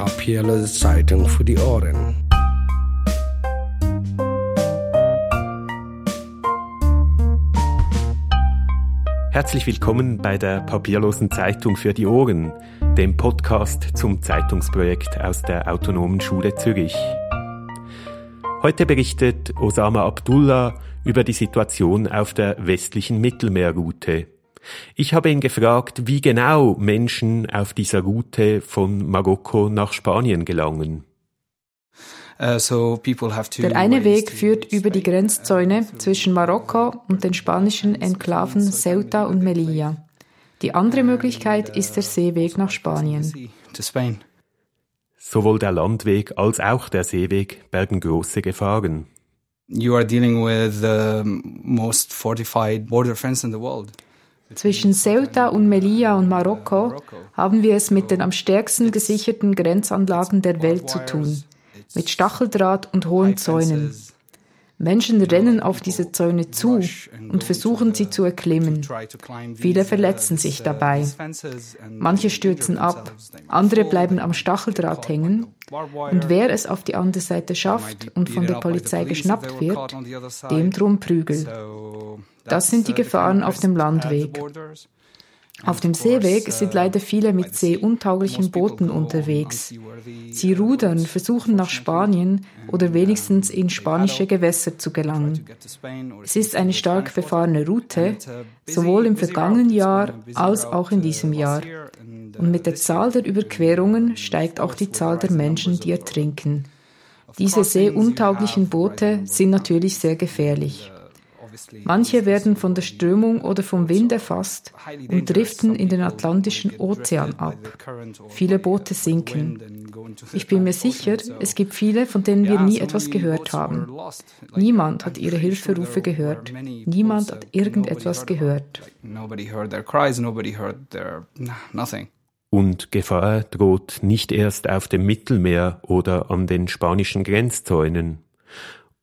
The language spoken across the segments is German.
Papierlose Zeitung für die Ohren. Herzlich willkommen bei der Papierlosen Zeitung für die Ohren, dem Podcast zum Zeitungsprojekt aus der Autonomen Schule Zürich. Heute berichtet Osama Abdullah über die Situation auf der westlichen Mittelmeerroute. Ich habe ihn gefragt, wie genau Menschen auf dieser Route von Marokko nach Spanien gelangen. Uh, Der eine Weg führt über die Grenzzäune zwischen Marokko und den spanischen Enklaven Ceuta und Melilla. Die andere Möglichkeit ist der Seeweg nach Spanien. Sowohl der Landweg als auch der Seeweg bergen große Gefahren. You are dealing with the most fortified border fence in the world. Zwischen Ceuta und Melilla und Marokko haben wir es mit den am stärksten gesicherten Grenzanlagen der Welt zu tun, mit Stacheldraht und hohen Zäunen. Menschen rennen auf diese Zäune zu und versuchen sie zu erklimmen. Viele verletzen sich dabei. Manche stürzen ab, andere bleiben am Stacheldraht hängen. Und wer es auf die andere Seite schafft und von der Polizei geschnappt wird, dem drum Prügel. Das sind die Gefahren auf dem Landweg. Auf dem Seeweg sind leider viele mit seeuntauglichen Booten unterwegs. Sie rudern, versuchen nach Spanien oder wenigstens in spanische Gewässer zu gelangen. Es ist eine stark befahrene Route, sowohl im vergangenen Jahr als auch in diesem Jahr. Und mit der Zahl der Überquerungen steigt auch die Zahl der Menschen, die ertrinken. Diese seeuntauglichen Boote sind natürlich sehr gefährlich. Manche werden von der Strömung oder vom Wind erfasst und driften in den Atlantischen Ozean ab. Viele Boote sinken. Ich bin mir sicher, es gibt viele, von denen wir nie etwas gehört haben. Niemand hat ihre Hilferufe gehört. Niemand hat irgendetwas gehört. Und Gefahr droht nicht erst auf dem Mittelmeer oder an den spanischen Grenzzäunen.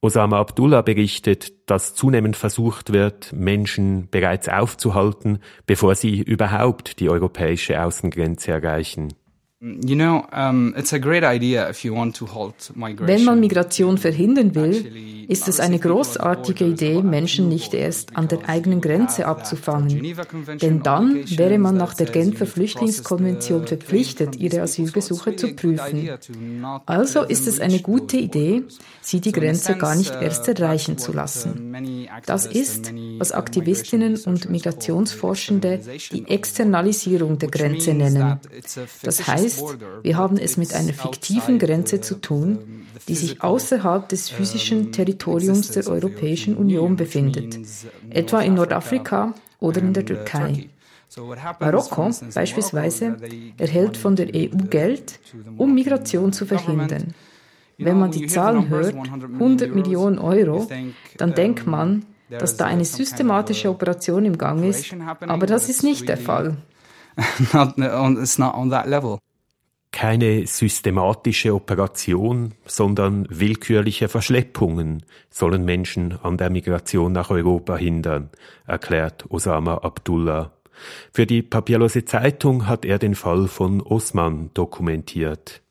Osama Abdullah berichtet, dass zunehmend versucht wird, Menschen bereits aufzuhalten, bevor sie überhaupt die europäische Außengrenze erreichen. Wenn man Migration verhindern will, ist es eine großartige Idee, Menschen nicht erst an der eigenen Grenze abzufangen. Denn dann wäre man nach der Genfer Flüchtlingskonvention verpflichtet, ihre Asylgesuche zu prüfen. Also ist es eine gute Idee, sie die Grenze gar nicht erst erreichen zu lassen. Das ist, was Aktivistinnen und Migrationsforschende die Externalisierung der Grenze nennen. Das heißt, wir haben es mit einer fiktiven Grenze zu tun, die sich außerhalb des physischen Territoriums der Europäischen Union befindet, etwa in Nordafrika oder in der Türkei. Marokko beispielsweise erhält von der EU Geld, um Migration zu verhindern. Wenn man die Zahlen hört, 100 Millionen Euro, dann denkt man, dass da eine systematische Operation im Gang ist, aber das ist nicht der Fall. it's not on that level keine systematische Operation, sondern willkürliche Verschleppungen sollen Menschen an der Migration nach Europa hindern, erklärt Osama Abdullah. Für die papierlose Zeitung hat er den Fall von Osman dokumentiert.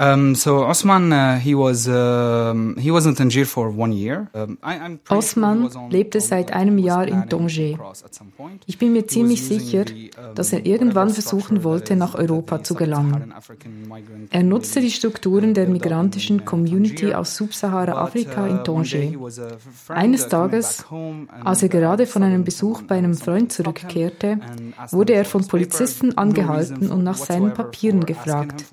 Um, so Osman, uh, he was uh, he was in Tangier for one year. Um, I, Osman lebte seit einem Jahr in Tangier. Ich bin mir ziemlich sicher, dass er irgendwann versuchen wollte, nach Europa zu gelangen. Er nutzte die Strukturen der migrantischen Community aus Subsahara-Afrika in Tangier. Eines Tages, als er gerade von einem Besuch bei einem Freund zurückkehrte, wurde er von Polizisten angehalten und nach seinen Papieren gefragt.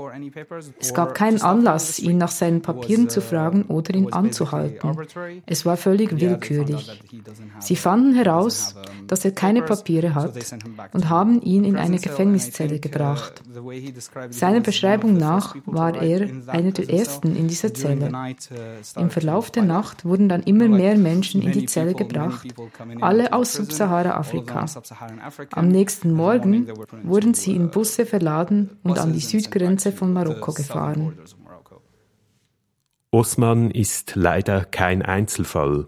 Es gab keinen Anlass, ihn nach seinen Papieren zu fragen oder ihn anzuhalten. Es war völlig willkürlich. Sie fanden heraus, dass er keine Papiere hat und haben ihn in eine Gefängniszelle gebracht. Seiner Beschreibung nach war er einer der ersten in dieser Zelle. Im Verlauf der Nacht wurden dann immer mehr Menschen in die Zelle gebracht, alle aus Subsahara-Afrika. Am nächsten Morgen wurden sie in Busse verladen und an die Südgrenze von Marokko gefahren. Osman ist leider kein Einzelfall.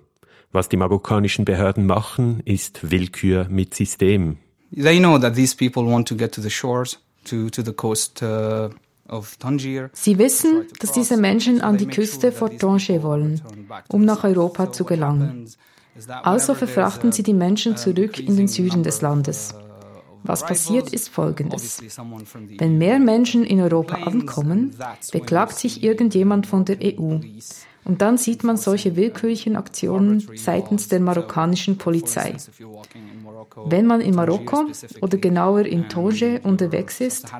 Was die marokkanischen Behörden machen, ist Willkür mit System. They know that these people want to get to the shores, to, to the coast uh, Sie wissen, dass diese Menschen an die Küste vor Tanger wollen, um nach Europa zu gelangen. Also verfrachten sie die Menschen zurück in den Süden des Landes. Was passiert, ist Folgendes. Wenn mehr Menschen in Europa ankommen, beklagt sich irgendjemand von der EU. Und dann sieht man solche willkürlichen Aktionen seitens der marokkanischen Polizei. Wenn man in Marokko oder genauer in Toge unterwegs ist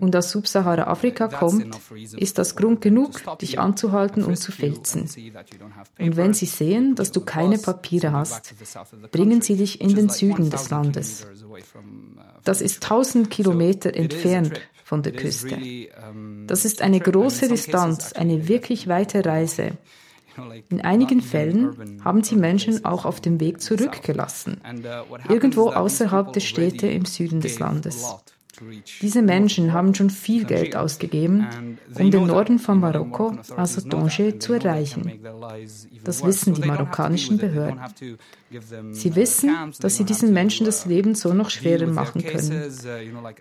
und aus Subsahara-Afrika kommt, ist das Grund genug, dich anzuhalten und zu filzen. Und wenn sie sehen, dass du keine Papiere hast, bringen sie dich in den Süden des Landes. Das ist 1000 Kilometer entfernt von der Küste. Das ist eine große Distanz, eine wirklich weite Reise. In einigen Fällen haben sie Menschen auch auf dem Weg zurückgelassen, irgendwo außerhalb der Städte im Süden des Landes. Diese Menschen haben schon viel Geld ausgegeben, um den Norden von Marokko, also Tanger, zu erreichen. Das wissen die marokkanischen Behörden. Sie wissen, dass sie diesen Menschen das Leben so noch schwerer machen können.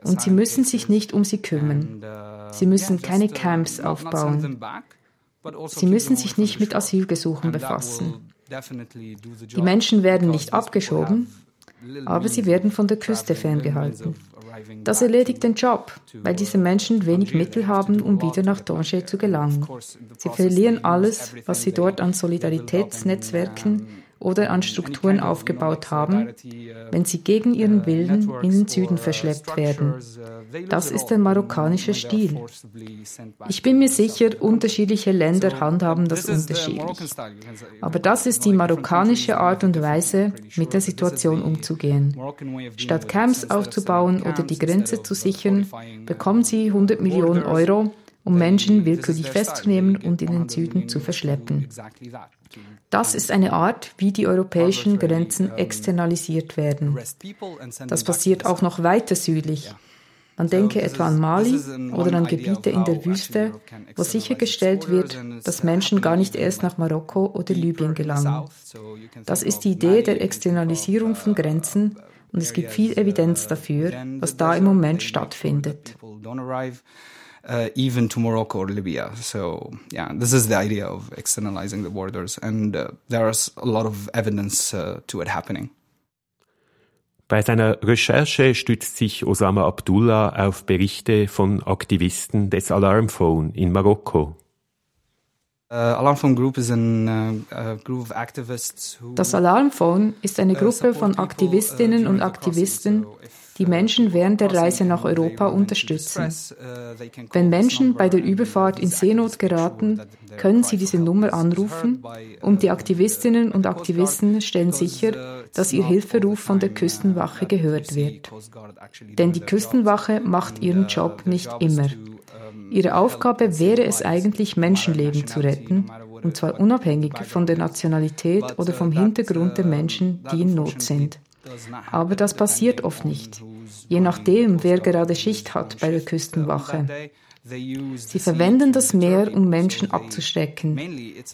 Und sie müssen sich nicht um sie kümmern. Sie müssen keine Camps aufbauen. Sie müssen sich nicht mit Asylgesuchen befassen. Die Menschen werden nicht abgeschoben, aber sie werden von der Küste ferngehalten. Das erledigt den Job, weil diese Menschen wenig Mittel haben, um wieder nach Tanger zu gelangen. Sie verlieren alles, was sie dort an Solidaritätsnetzwerken oder an Strukturen aufgebaut haben, wenn sie gegen ihren Willen in den Süden verschleppt werden. Das ist der marokkanische Stil. Ich bin mir sicher, unterschiedliche Länder handhaben das unterschiedlich. Aber das ist die marokkanische Art und Weise, mit der Situation umzugehen. Statt Camps aufzubauen oder die Grenze zu sichern, bekommen sie 100 Millionen Euro, um Menschen willkürlich festzunehmen und in den Süden zu verschleppen. Das ist eine Art, wie die europäischen Grenzen externalisiert werden. Das passiert auch noch weiter südlich. Man denke etwa an Mali oder an Gebiete in der Wüste, wo sichergestellt wird, dass Menschen gar nicht erst nach Marokko oder Libyen gelangen. Das ist die Idee der Externalisierung von Grenzen und es gibt viel Evidenz dafür, was da im Moment stattfindet uh, even to Morocco or Libya. So yeah, this is the idea of externalizing the borders, and uh, there's a lot of evidence uh, to it happening. Bei seiner Recherche stützt sich Osama Abdullah auf Berichte von Aktivisten des Alarmphone in Marokko. Uh, das Alarmphone ist eine Gruppe von Aktivistinnen und Aktivisten, die Menschen während der Reise nach Europa unterstützen. Wenn Menschen bei der Überfahrt in Seenot geraten, können sie diese Nummer anrufen und die Aktivistinnen und Aktivisten stellen sicher, dass ihr Hilferuf von der Küstenwache gehört wird. Denn die Küstenwache macht ihren Job nicht immer. Ihre Aufgabe wäre es eigentlich, Menschenleben zu retten, und zwar unabhängig von der Nationalität oder vom Hintergrund der Menschen, die in Not sind. Aber das passiert oft nicht, je nachdem, wer gerade Schicht hat bei der Küstenwache. Sie verwenden das Meer, um Menschen abzuschrecken.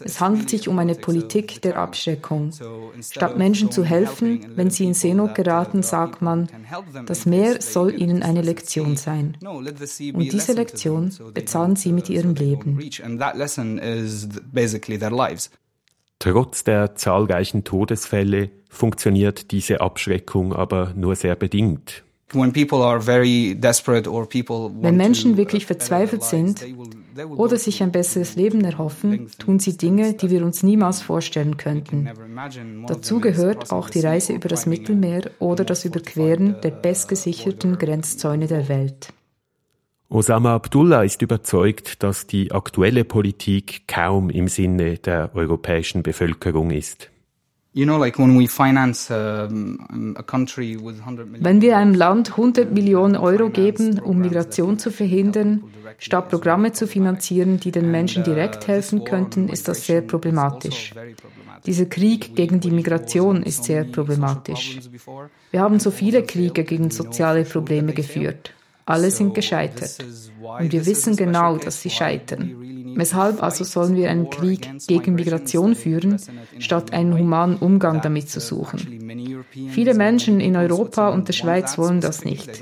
Es handelt sich um eine Politik der Abschreckung. Statt Menschen zu helfen, wenn sie in Seenot geraten, sagt man, das Meer soll ihnen eine Lektion sein. Und diese Lektion bezahlen sie mit ihrem Leben. Trotz der zahlreichen Todesfälle funktioniert diese Abschreckung aber nur sehr bedingt. Wenn Menschen wirklich verzweifelt sind oder sich ein besseres Leben erhoffen, tun sie Dinge, die wir uns niemals vorstellen könnten. Dazu gehört auch die Reise über das Mittelmeer oder das Überqueren der bestgesicherten Grenzzäune der Welt. Osama Abdullah ist überzeugt, dass die aktuelle Politik kaum im Sinne der europäischen Bevölkerung ist. Wenn wir einem Land 100 Millionen Euro geben, um Migration zu verhindern, statt Programme zu finanzieren, die den Menschen direkt helfen könnten, ist das sehr problematisch. Dieser Krieg gegen die Migration ist sehr problematisch. Wir haben so viele Kriege gegen soziale Probleme geführt. Alle sind gescheitert. Und wir wissen genau, dass sie scheitern. Weshalb also sollen wir einen Krieg gegen Migration führen, statt einen humanen Umgang damit zu suchen? Viele Menschen in Europa und der Schweiz wollen das nicht.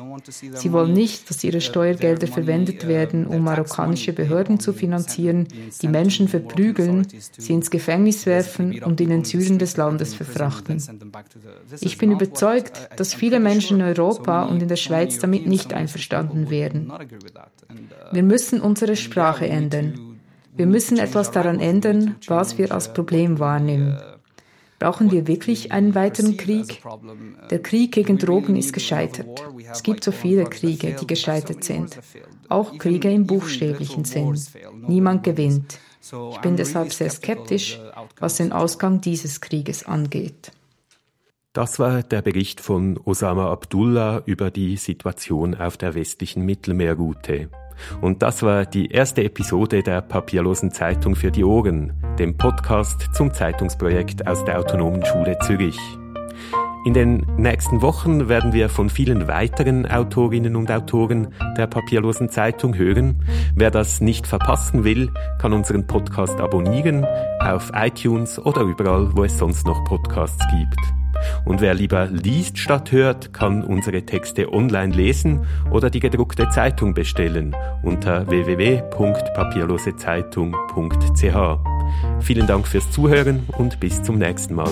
Sie wollen nicht, dass ihre Steuergelder verwendet werden, um marokkanische Behörden zu finanzieren, die Menschen verprügeln, sie ins Gefängnis werfen und in den Süden des Landes verfrachten. Ich bin überzeugt, dass viele Menschen in Europa und in der Schweiz damit nicht einverstanden wären. Wir müssen unsere Sprache ändern. Wir müssen etwas daran ändern, was wir als Problem wahrnehmen. Brauchen wir wirklich einen weiteren Krieg? Der Krieg gegen Drogen ist gescheitert. Es gibt so viele Kriege, die gescheitert sind. Auch Kriege im buchstäblichen Sinn. Niemand gewinnt. Ich bin deshalb sehr skeptisch, was den Ausgang dieses Krieges angeht. Das war der Bericht von Osama Abdullah über die Situation auf der westlichen Mittelmeerroute. Und das war die erste Episode der Papierlosen Zeitung für die Ohren, dem Podcast zum Zeitungsprojekt aus der Autonomen Schule Zürich. In den nächsten Wochen werden wir von vielen weiteren Autorinnen und Autoren der Papierlosen Zeitung hören. Wer das nicht verpassen will, kann unseren Podcast abonnieren auf iTunes oder überall, wo es sonst noch Podcasts gibt. Und wer lieber liest statt hört, kann unsere Texte online lesen oder die gedruckte Zeitung bestellen unter www.papierlosezeitung.ch. Vielen Dank fürs Zuhören und bis zum nächsten Mal.